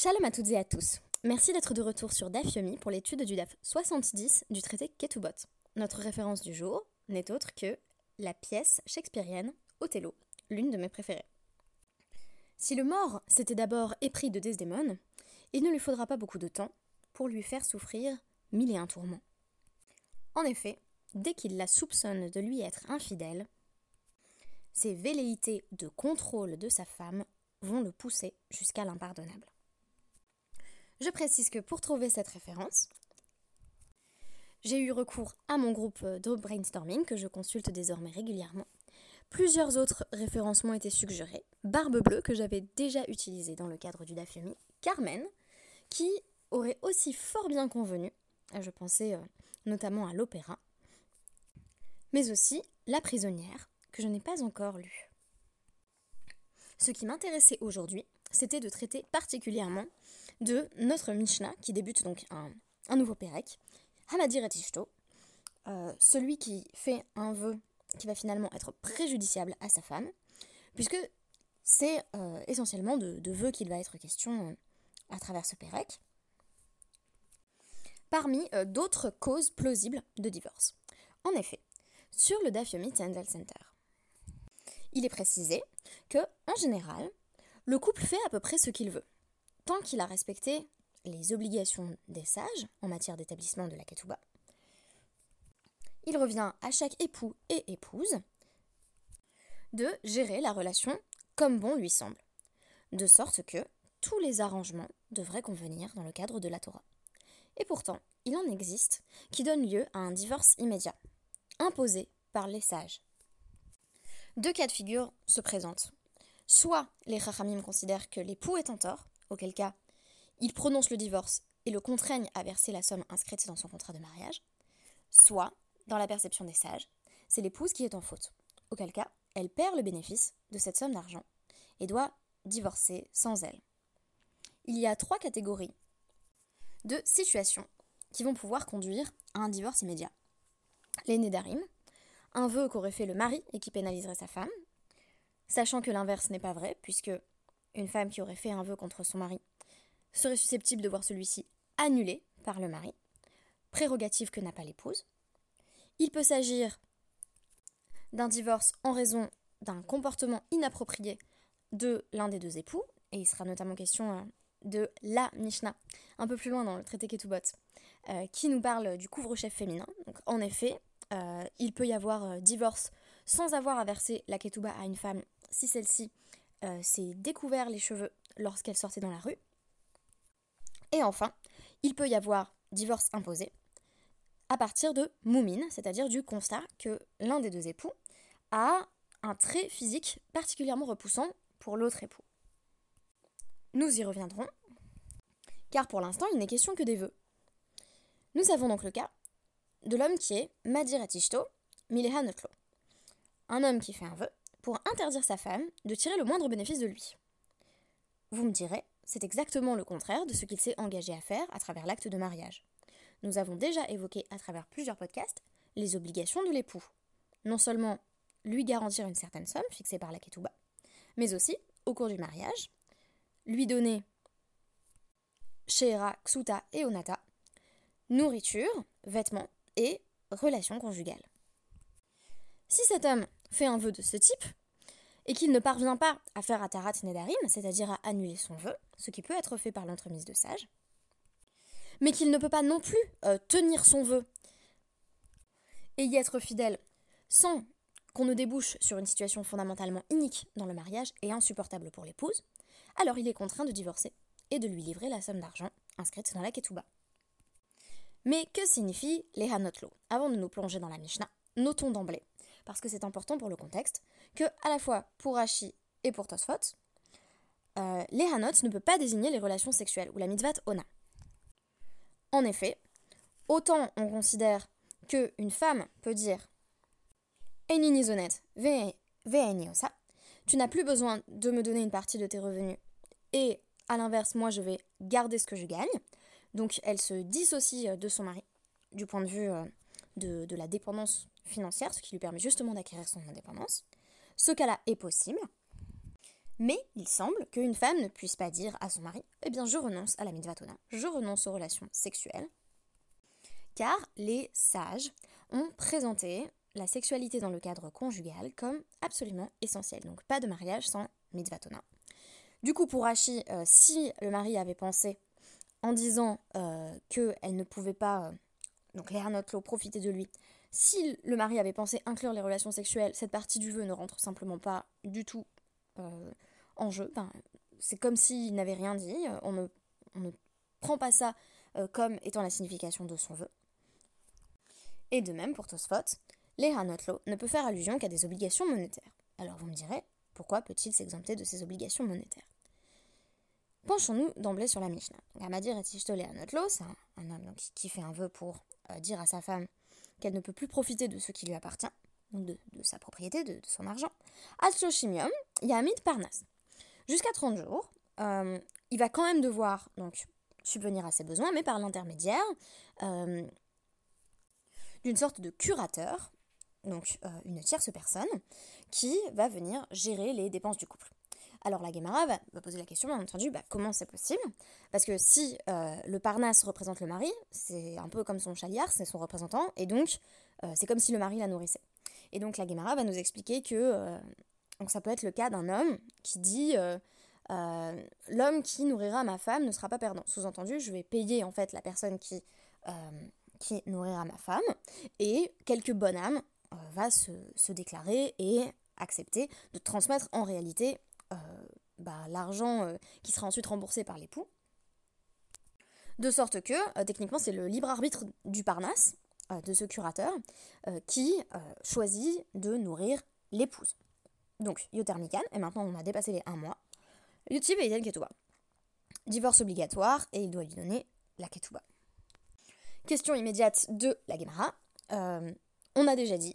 Shalom à toutes et à tous. Merci d'être de retour sur DAF Yomi pour l'étude du DAF 70 du traité Ketubot. Notre référence du jour n'est autre que la pièce shakespearienne Othello, l'une de mes préférées. Si le mort s'était d'abord épris de Desdémone, il ne lui faudra pas beaucoup de temps pour lui faire souffrir mille et un tourments. En effet, dès qu'il la soupçonne de lui être infidèle, ses velléités de contrôle de sa femme vont le pousser jusqu'à l'impardonnable. Je précise que pour trouver cette référence, j'ai eu recours à mon groupe de brainstorming que je consulte désormais régulièrement. Plusieurs autres références m'ont été suggérées. Barbe Bleue, que j'avais déjà utilisé dans le cadre du Dafyomi. Carmen, qui aurait aussi fort bien convenu. Je pensais euh, notamment à l'opéra. Mais aussi La prisonnière, que je n'ai pas encore lue. Ce qui m'intéressait aujourd'hui, c'était de traiter particulièrement de notre Mishnah, qui débute donc un, nouveau Pérec, Hamadir et euh, celui qui fait un vœu qui va finalement être préjudiciable à sa femme, puisque c'est euh, essentiellement de, de vœux qu'il va être question euh, à travers ce Pérec, parmi d'autres causes plausibles de divorce. En effet, sur le Dafyomi Tendel Center, il est précisé que, en général, le couple fait à peu près ce qu'il veut tant qu'il a respecté les obligations des sages en matière d'établissement de la ketouba, il revient à chaque époux et épouse de gérer la relation comme bon lui semble, de sorte que tous les arrangements devraient convenir dans le cadre de la Torah. Et pourtant, il en existe qui donnent lieu à un divorce immédiat, imposé par les sages. Deux cas de figure se présentent. Soit les Chachamim considèrent que l'époux est en tort, auquel cas il prononce le divorce et le contraigne à verser la somme inscrite dans son contrat de mariage, soit, dans la perception des sages, c'est l'épouse qui est en faute, auquel cas elle perd le bénéfice de cette somme d'argent et doit divorcer sans elle. Il y a trois catégories de situations qui vont pouvoir conduire à un divorce immédiat. Les Nédarim, un vœu qu'aurait fait le mari et qui pénaliserait sa femme, sachant que l'inverse n'est pas vrai, puisque une femme qui aurait fait un vœu contre son mari serait susceptible de voir celui-ci annulé par le mari, prérogative que n'a pas l'épouse. Il peut s'agir d'un divorce en raison d'un comportement inapproprié de l'un des deux époux, et il sera notamment question euh, de la Mishnah, un peu plus loin dans le traité Ketubot, euh, qui nous parle du couvre-chef féminin. Donc, en effet, euh, il peut y avoir divorce sans avoir à verser la Ketuba à une femme si celle-ci euh, s'est découvert les cheveux lorsqu'elle sortait dans la rue. Et enfin, il peut y avoir divorce imposé à partir de moumine, c'est-à-dire du constat que l'un des deux époux a un trait physique particulièrement repoussant pour l'autre époux. Nous y reviendrons, car pour l'instant il n'est question que des vœux. Nous avons donc le cas de l'homme qui est Madir Atishto. Un homme qui fait un vœu pour interdire sa femme de tirer le moindre bénéfice de lui. Vous me direz, c'est exactement le contraire de ce qu'il s'est engagé à faire à travers l'acte de mariage. Nous avons déjà évoqué à travers plusieurs podcasts les obligations de l'époux. Non seulement lui garantir une certaine somme fixée par la ketouba, mais aussi, au cours du mariage, lui donner Sheera, Ksuta et Onata, nourriture, vêtements et relations conjugales. Si cet homme fait un vœu de ce type, et qu'il ne parvient pas à faire Atarat Nedarim, c'est-à-dire à annuler son vœu, ce qui peut être fait par l'entremise de sages, mais qu'il ne peut pas non plus euh, tenir son vœu et y être fidèle sans qu'on ne débouche sur une situation fondamentalement inique dans le mariage et insupportable pour l'épouse, alors il est contraint de divorcer et de lui livrer la somme d'argent inscrite dans la Ketouba. Mais que signifie les Hanotlo? Avant de nous plonger dans la Mishnah, notons d'emblée parce que c'est important pour le contexte, que à la fois pour Rashi et pour Tosfot, euh, les Hanot ne peut pas désigner les relations sexuelles ou la mitzvah ona. En effet, autant on considère qu'une femme peut dire osa, tu n'as plus besoin de me donner une partie de tes revenus et à l'inverse, moi je vais garder ce que je gagne. Donc elle se dissocie de son mari du point de vue euh, de la dépendance financière, ce qui lui permet justement d'acquérir son indépendance. Ce cas-là est possible, Mais il semble qu'une femme ne puisse pas dire à son mari Eh bien, je renonce à la mitvatona, je renonce aux relations sexuelles. Car les sages ont présenté la sexualité dans le cadre conjugal comme absolument essentielle. Donc, pas de mariage sans mitvatona. Du coup, pour Rachi, euh, si le mari avait pensé en disant euh, qu'elle ne pouvait pas, euh, donc Notlo, profiter de lui, si le mari avait pensé inclure les relations sexuelles, cette partie du vœu ne rentre simplement pas du tout en jeu. c'est comme s'il n'avait rien dit. On ne, on ne, prend pas ça comme étant la signification de son vœu. Et de même pour Tosfot, Léa Notlo ne peut faire allusion qu'à des obligations monétaires. Alors vous me direz, pourquoi peut-il s'exempter de ses obligations monétaires? Penchons-nous d'emblée sur la Mishnah. Amadir et à Anotlo, c'est un, homme qui fait un vœu pour euh, dire à sa femme qu'elle ne peut plus profiter de ce qui lui appartient, donc de, sa propriété, de, son argent. Asloshimium, Yamid Parnas. Jusqu'à 30 jours, euh, il va quand même devoir subvenir à ses besoins, mais par l'intermédiaire euh, d'une sorte de curateur donc euh, une tierce personne, qui va venir gérer les dépenses du couple. Alors la Guémara va, poser la question, bien entendu, bah, comment c'est possible? Parce que si euh, le Parnasse représente le mari, c'est un peu comme son chaliard, c'est son représentant, et donc euh, c'est comme si le mari la nourrissait. Et donc la Guémara va nous expliquer que donc ça peut être le cas d'un homme qui dit l'homme qui nourrira ma femme ne sera pas perdant. Sous-entendu, je vais payer en fait la personne qui nourrira ma femme, et quelques bonnes âmes euh, va se, déclarer et accepter de transmettre en réalité euh, bah, l'argent euh, qui sera ensuite remboursé par l'époux. De sorte que, techniquement, c'est le libre arbitre du Parnasse, de ce curateur, qui choisit de nourrir l'épouse. Donc, Yotermikan, et maintenant on a dépassé les un mois, Yotiv et Ketouba. Divorce obligatoire, et il doit lui donner la Ketouba. Question immédiate de la Gemara. On a déjà dit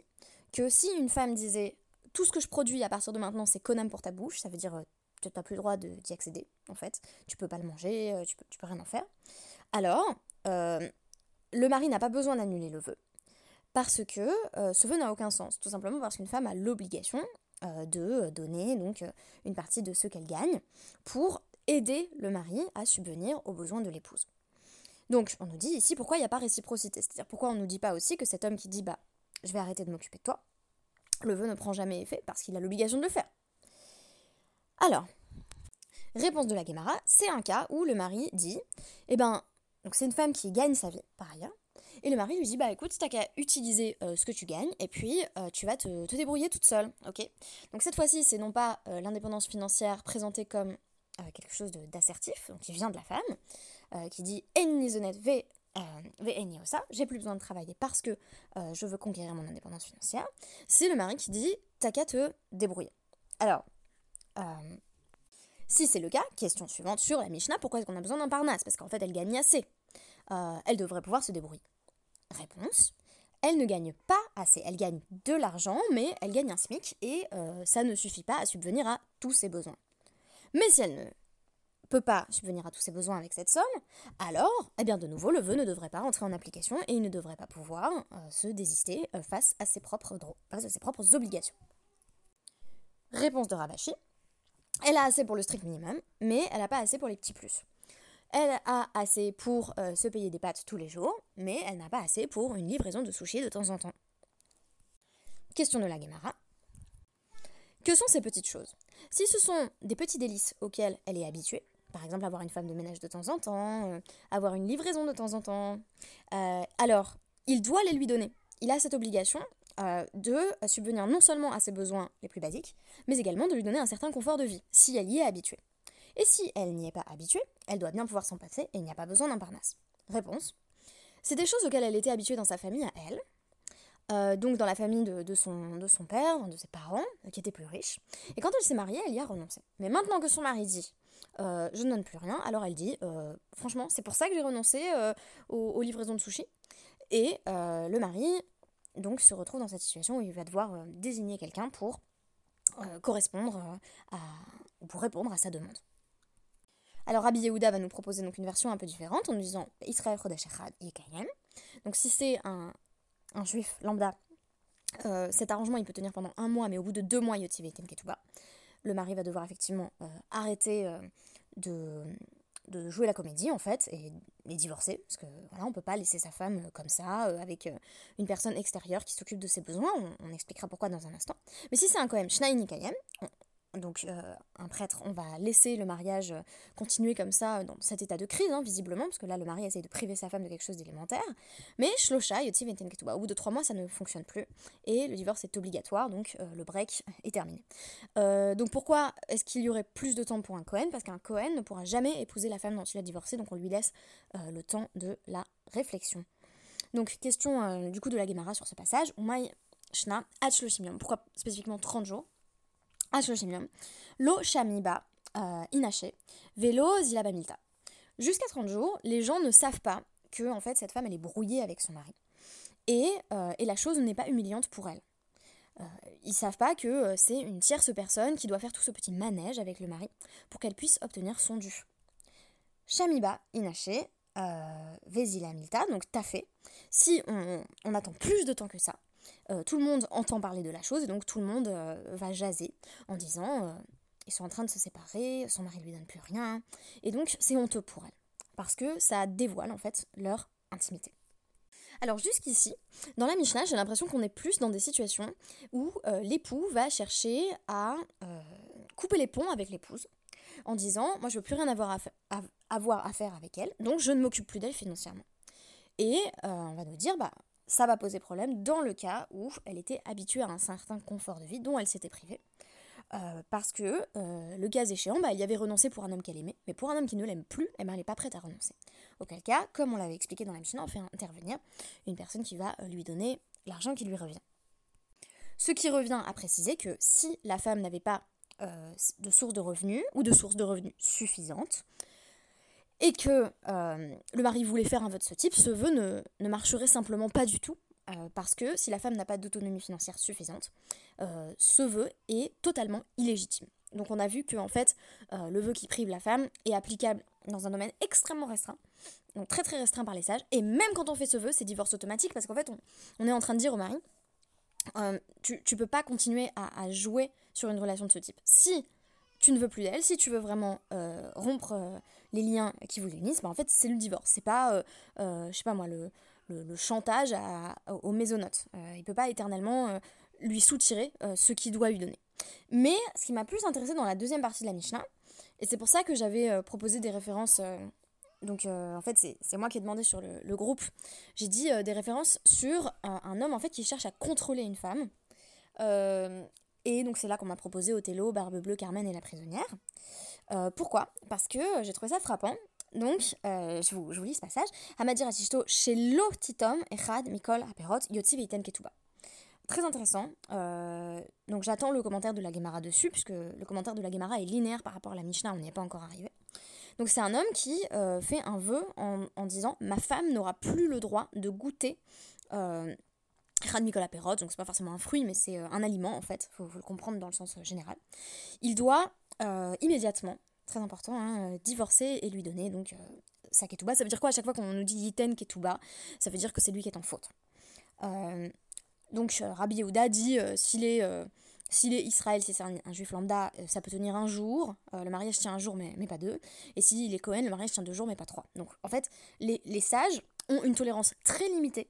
que si une femme disait tout ce que je produis à partir de maintenant c'est konam pour ta bouche, ça veut dire euh, tu n'as plus le droit d'y accéder en fait, tu peux pas le manger, euh, tu peux, peux rien en faire. Alors, euh, le mari n'a pas besoin d'annuler le vœu parce que ce vœu n'a aucun sens, tout simplement parce qu'une femme a l'obligation de donner une partie de ce qu'elle gagne pour aider le mari à subvenir aux besoins de l'épouse. Donc on nous dit ici pourquoi il n'y a pas réciprocité, c'est-à-dire pourquoi on ne nous dit pas aussi que cet homme qui dit bah je vais arrêter de m'occuper de toi. Le vœu ne prend jamais effet parce qu'il a l'obligation de le faire. Alors, réponse de la Guémara, c'est un cas où le mari dit, eh ben, donc c'est une femme qui gagne sa vie par ailleurs, et le mari lui dit, bah écoute, t'as qu'à utiliser euh, ce que tu gagnes, et puis euh, tu vas te, débrouiller toute seule, ok? Donc cette fois-ci, c'est non pas euh, l'indépendance financière présentée comme quelque chose d'assertif, qui vient de la femme, qui dit, en v euh, j'ai plus besoin de travailler parce que je veux conquérir mon indépendance financière, c'est le mari qui dit t'as qu'à te débrouiller. Alors, euh, si c'est le cas, question suivante sur la Mishnah, pourquoi est-ce qu'on a besoin d'un parnasse? Parce qu'en fait, elle gagne assez. elle devrait pouvoir se débrouiller. Réponse elle ne gagne pas assez. Elle gagne de l'argent, mais elle gagne un SMIC et ça ne suffit pas à subvenir à tous ses besoins. Mais si elle ne peut pas subvenir à tous ses besoins avec cette somme, alors, eh bien de nouveau, le vœu ne devrait pas rentrer en application et il ne devrait pas pouvoir euh, se désister euh, face, à ses propres face à ses propres obligations. Réponse de Rabashi. Elle a assez pour le strict minimum, mais elle n'a pas assez pour les petits plus. Elle a assez pour euh, se payer des pâtes tous les jours, mais elle n'a pas assez pour une livraison de sushi de temps en temps. Question de la Gemara. Que sont ces petites choses? Si ce sont des petits délices auxquels elle est habituée, par exemple, avoir une femme de ménage de temps en temps, euh, avoir une livraison de temps en temps. Euh, alors, il doit les lui donner. Il a cette obligation euh, de subvenir non seulement à ses besoins les plus basiques, mais également de lui donner un certain confort de vie, si elle y est habituée. Et si elle n'y est pas habituée, elle doit bien pouvoir s'en passer et il n'y a pas besoin d'un parnasse. Réponse. C'est des choses auxquelles elle était habituée dans sa famille à elle, donc dans la famille de, son, de son père, de ses parents, qui étaient plus riches. Et quand elle s'est mariée, elle y a renoncé. Mais maintenant que son mari dit euh, je ne donne plus rien. Alors elle dit, euh, franchement, c'est pour ça que j'ai renoncé euh, aux, livraisons de sushi. Et le mari, donc, se retrouve dans cette situation où il va devoir désigner quelqu'un pour correspondre à, pour répondre à sa demande. Alors Rabbi Yehuda va nous proposer donc une version un peu différente en nous disant Israël Chodesh Yekayem. Donc si c'est un, un juif lambda, cet arrangement il peut tenir pendant un mois, mais au bout de deux mois, Yotiv Ketuba. le mari va devoir effectivement arrêter de, de jouer la comédie en fait et, divorcer parce que voilà on peut pas laisser sa femme comme ça avec une personne extérieure qui s'occupe de ses besoins. On, expliquera pourquoi dans un instant. Mais si c'est un Kohen Shnai Nikayem donc euh, un prêtre, on va laisser le mariage euh, continuer comme ça dans cet état de crise, hein, visiblement, parce que là le mari essaye de priver sa femme de quelque chose d'élémentaire. Mais Shlosha, Ketuba, au bout de trois mois ça ne fonctionne plus, et le divorce est obligatoire, donc euh, le break est terminé. donc pourquoi est-ce qu'il y aurait plus de temps pour un Cohen? Parce qu'un Cohen ne pourra jamais épouser la femme dont il a divorcé, donc on lui laisse le temps de la réflexion. Donc question du coup de la Gemara sur ce passage, Pourquoi spécifiquement 30 jours? Lo Shamiba euh, Inaché, Velo Zilabamilta. Jusqu'à 30 jours, les gens ne savent pas que en fait cette femme est brouillée avec son mari. Et, euh, et la chose n'est pas humiliante pour elle. Euh, ils savent pas que euh, c'est une tierce personne qui doit faire tout ce petit manège avec le mari pour qu'elle puisse obtenir son dû. Shamiba Inaché, euh, donc t'as fait. Si on, on attend plus de temps que ça, euh, tout le monde entend parler de la chose et donc tout le monde euh, va jaser en disant euh, ils sont en train de se séparer, son mari lui donne plus rien. Et donc c'est honteux pour elle parce que ça dévoile en fait leur intimité. Alors jusqu'ici, dans la Mishnah, j'ai l'impression qu'on est plus dans des situations où l'époux va chercher à couper les ponts avec l'épouse en disant moi je veux plus rien avoir à, avoir à faire avec elle, donc je ne m'occupe plus d'elle financièrement. Et on va nous dire bah ça va poser problème dans le cas où elle était habituée à un certain confort de vie dont elle s'était privée. Euh, parce que euh, le cas échéant, bah, il y avait renoncé pour un homme qu'elle aimait, mais pour un homme qui ne l'aime plus, eh ben, elle n'est pas prête à renoncer. Auquel cas, comme on l'avait expliqué dans la mission, on fait intervenir une personne qui va euh, lui donner l'argent qui lui revient. Ce qui revient à préciser que si la femme n'avait pas de source de revenus ou de source de revenus suffisante, et que euh, le mari voulait faire un vœu de ce type, ce vœu ne, marcherait simplement pas du tout, euh, parce que si la femme n'a pas d'autonomie financière suffisante, euh, ce vœu est totalement illégitime. Donc on a vu que en fait, le vœu qui prive la femme est applicable dans un domaine extrêmement restreint, donc très très restreint par les sages, et même quand on fait ce vœu, c'est divorce automatique, parce qu'en fait, on, est en train de dire au mari, tu, tu peux pas continuer à, jouer sur une relation de ce type. Si tu ne veux plus d'elle, si tu veux vraiment rompre les liens qui vous unissent, bah en fait c'est le divorce. C'est pas, euh, euh, je sais pas moi, le, le, chantage à, au mésonote. Euh, il peut pas éternellement lui soutirer ce qu'il doit lui donner. Mais ce qui m'a plus intéressé dans la deuxième partie de la Mishnah, et c'est pour ça que j'avais proposé des références donc en fait c'est moi qui ai demandé sur le, groupe, j'ai dit des références sur un, homme en fait qui cherche à contrôler une femme. Et donc c'est là qu'on m'a proposé Othello, Barbe Bleue, Carmen et la prisonnière. Euh, pourquoi? Parce que j'ai trouvé ça frappant. Donc, euh, je, vous, lis ce passage. Hamadir Atishto, chez l'Otitom, Echad, Mikol, Aperot, Yotzi, Veiten, Ketuba. Très intéressant. Euh, donc, j'attends le commentaire de la Gemara dessus, puisque le commentaire de la Gemara est linéaire par rapport à la Mishnah, on n'y est pas encore arrivé. Donc, c'est un homme qui fait un vœu en disant Ma femme n'aura plus le droit de goûter. Euh, Mikol Aperot, donc c'est pas forcément un fruit, mais c'est un aliment en fait, il faut, faut, le comprendre dans le sens général. Il doit euh, immédiatement, très important, hein, euh, divorcer et lui donner donc euh, sa ketouba. Ça veut dire quoi? À chaque fois qu'on nous dit yiten ketouba Ça veut dire que c'est lui qui est en faute. donc Rabbi Yehuda dit s'il est s'il est Israël, si c'est un, juif lambda, ça peut tenir un jour. le mariage tient un jour, mais, mais pas deux. Et s'il est Cohen, le mariage tient deux jours, mais pas trois. Donc, en fait, les, les sages ont une tolérance très limitée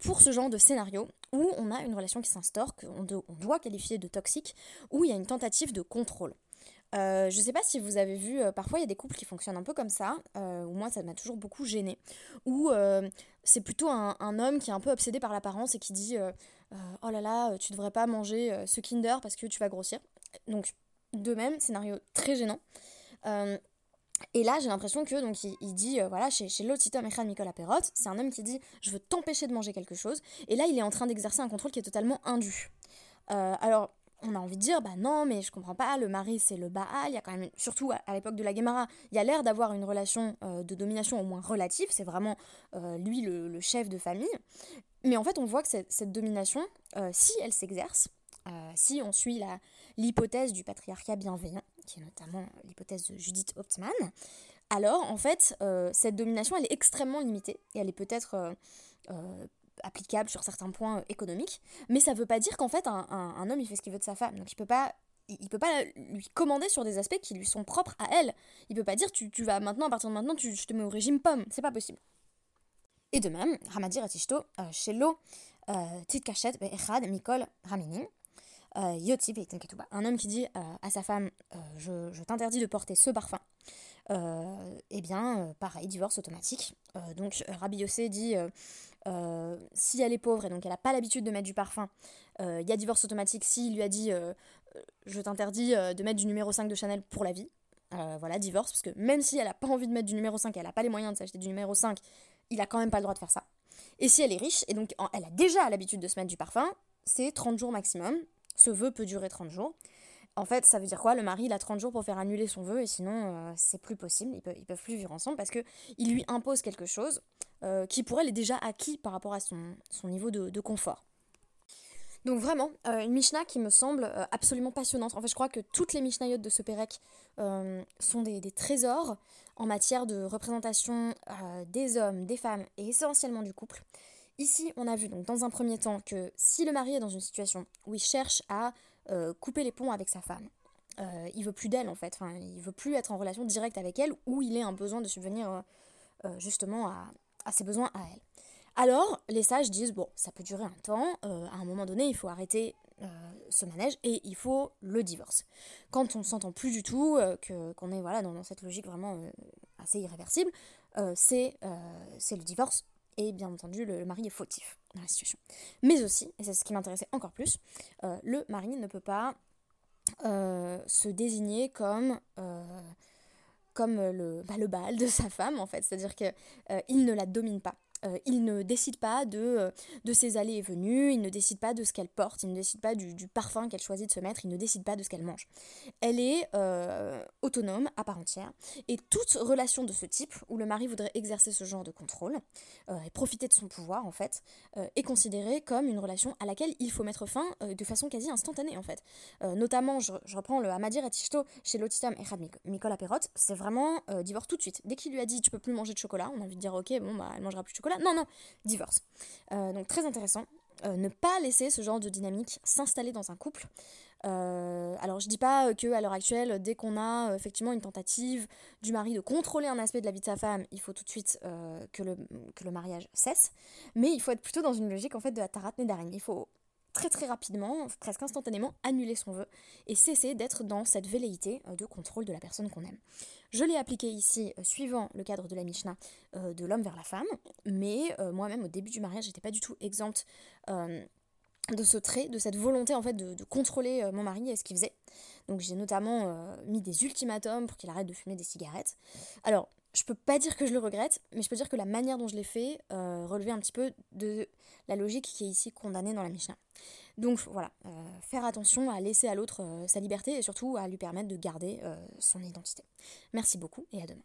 pour ce genre de scénario où on a une relation qui s'instaure, qu'on doit qualifier de toxique, où il y a une tentative de contrôle. Euh, je sais pas si vous avez vu, euh, parfois il y a des couples qui fonctionnent un peu comme ça, euh, ou moi ça m'a toujours beaucoup gêné, où c'est plutôt un, homme qui est un peu obsédé par l'apparence et qui dit Oh là là, tu devrais pas manger ce Kinder parce que tu vas grossir. Donc, de même, scénario très gênant. Et là, j'ai l'impression que donc il, dit voilà chez chez Lotito Mechan Nicolas Perrot, c'est un homme qui dit je veux t'empêcher de manger quelque chose. Et là, il est en train d'exercer un contrôle qui est totalement indu. alors on a envie de dire, bah non, mais je comprends pas, le mari c'est le Baal, il y a quand même, surtout à, l'époque de la Guémara, il y a l'air d'avoir une relation euh, de domination au moins relative, c'est vraiment euh, lui le, chef de famille. Mais en fait, on voit que cette, domination, euh, si elle s'exerce, si on suit l'hypothèse du patriarcat bienveillant, qui est notamment l'hypothèse de Judith Optman, alors en fait, cette domination, elle est extrêmement limitée, et elle est peut-être applicable sur certains points euh, économiques, mais ça veut pas dire qu'en fait un, homme il fait ce qu'il veut de sa femme, donc il peut pas il peut pas lui commander sur des aspects qui lui sont propres à elle. Il peut pas dire tu, vas maintenant, à partir de maintenant, je te mets au régime pomme. C'est pas possible. Et de même, Ramadir Atishto, chez l'eau, Tit Kachet, Echad, Mikol, Raminin, un homme qui dit à sa femme Je, je t'interdis de porter ce parfum. eh bien, pareil, divorce automatique. donc, Rabbi Yossé dit si elle est pauvre et donc elle n'a pas l'habitude de mettre du parfum, il y a divorce automatique s'il lui a dit je t'interdis de mettre du numéro 5 de Chanel pour la vie. voilà, divorce, parce que même si elle n'a pas envie de mettre du numéro 5, elle n'a pas les moyens de s'acheter du numéro 5, il a quand même pas le droit de faire ça. Et si elle est riche, et donc elle a déjà l'habitude de se mettre du parfum, c'est 30 jours maximum. Ce vœu peut durer 30 jours. En fait, ça veut dire quoi? Le mari, il a 30 jours pour faire annuler son vœu, et sinon, euh, c'est plus possible. Ils peuvent, peuvent plus vivre ensemble parce qu'il lui impose quelque chose euh, qui, pour elle, est déjà acquis par rapport à son, niveau de confort. Donc vraiment, euh, une Mishnah qui me semble absolument passionnante. En fait, je crois que toutes les Mishnayot de ce Pérec sont des, trésors en matière de représentation des hommes, des femmes et essentiellement du couple. Ici, on a vu donc dans un premier temps que si le mari est dans une situation où il cherche à couper les ponts avec sa femme, il veut plus d'elle en fait, enfin, il veut plus être en relation directe avec elle, ou il a un besoin de subvenir justement à ses besoins à elle. Alors, les sages disent, bon, ça peut durer un temps, euh, à un moment donné, il faut arrêter euh, ce manège et il faut le divorce. Quand on ne s'entend plus du tout, euh, qu'on est voilà, dans, cette logique vraiment assez irréversible, c'est, c'est le divorce et bien entendu, le, mari est fautif dans la situation. Mais aussi, et c'est ce qui m'intéressait encore plus, le mari ne peut pas se désigner comme comme le, bah, de sa femme en fait, c'est-à-dire qu'il ne la domine pas. Euh, il ne décide pas de, euh, de ses allées et venues, il ne décide pas de ce qu'elle porte, il ne décide pas du, parfum qu'elle choisit de se mettre, il ne décide pas de ce qu'elle mange. Elle est euh, autonome, à part entière, et toute relation de ce type, où le mari voudrait exercer ce genre de contrôle, et profiter de son pouvoir en fait, est considérée comme une relation à laquelle il faut mettre fin de façon quasi instantanée en fait. notamment, je, reprends le Hamadir et Tishto chez Lotitam et Mikola Perrot, c'est vraiment divorce tout de suite. Dès qu'il lui a dit tu peux plus manger de chocolat, on a envie de dire ok, bon bah elle mangera plus de chocolat non, non, divorce. Euh, donc très intéressant. Euh, ne pas laisser ce genre de dynamique s'installer dans un couple. Euh, alors je dis pas que à l'heure actuelle, dès qu'on a effectivement une tentative du mari de contrôler un aspect de la vie de sa femme, il faut tout de suite que, le, mariage cesse. Mais il faut être plutôt dans une logique en fait de la tarat nedarim. Il faut très très rapidement, presque instantanément, annuler son vœu et cesser d'être dans cette velléité de contrôle de la personne qu'on aime. Je l'ai appliqué ici, euh, suivant le cadre de la Mishnah, euh, de l'homme vers la femme, mais euh, moi-même, au début du mariage, j'étais pas du tout exempte de ce trait, de cette volonté en fait de, contrôler mon mari et ce qu'il faisait. Donc j'ai notamment mis des ultimatums pour qu'il arrête de fumer des cigarettes. Alors, je peux pas dire que je le regrette, mais je peux dire que la manière dont je l'ai fait relevait un petit peu de la logique qui est ici condamnée dans la Mishnah. Donc voilà, euh, faire attention à laisser à l'autre euh, sa liberté et surtout à lui permettre de garder euh, son identité. Merci beaucoup et à demain.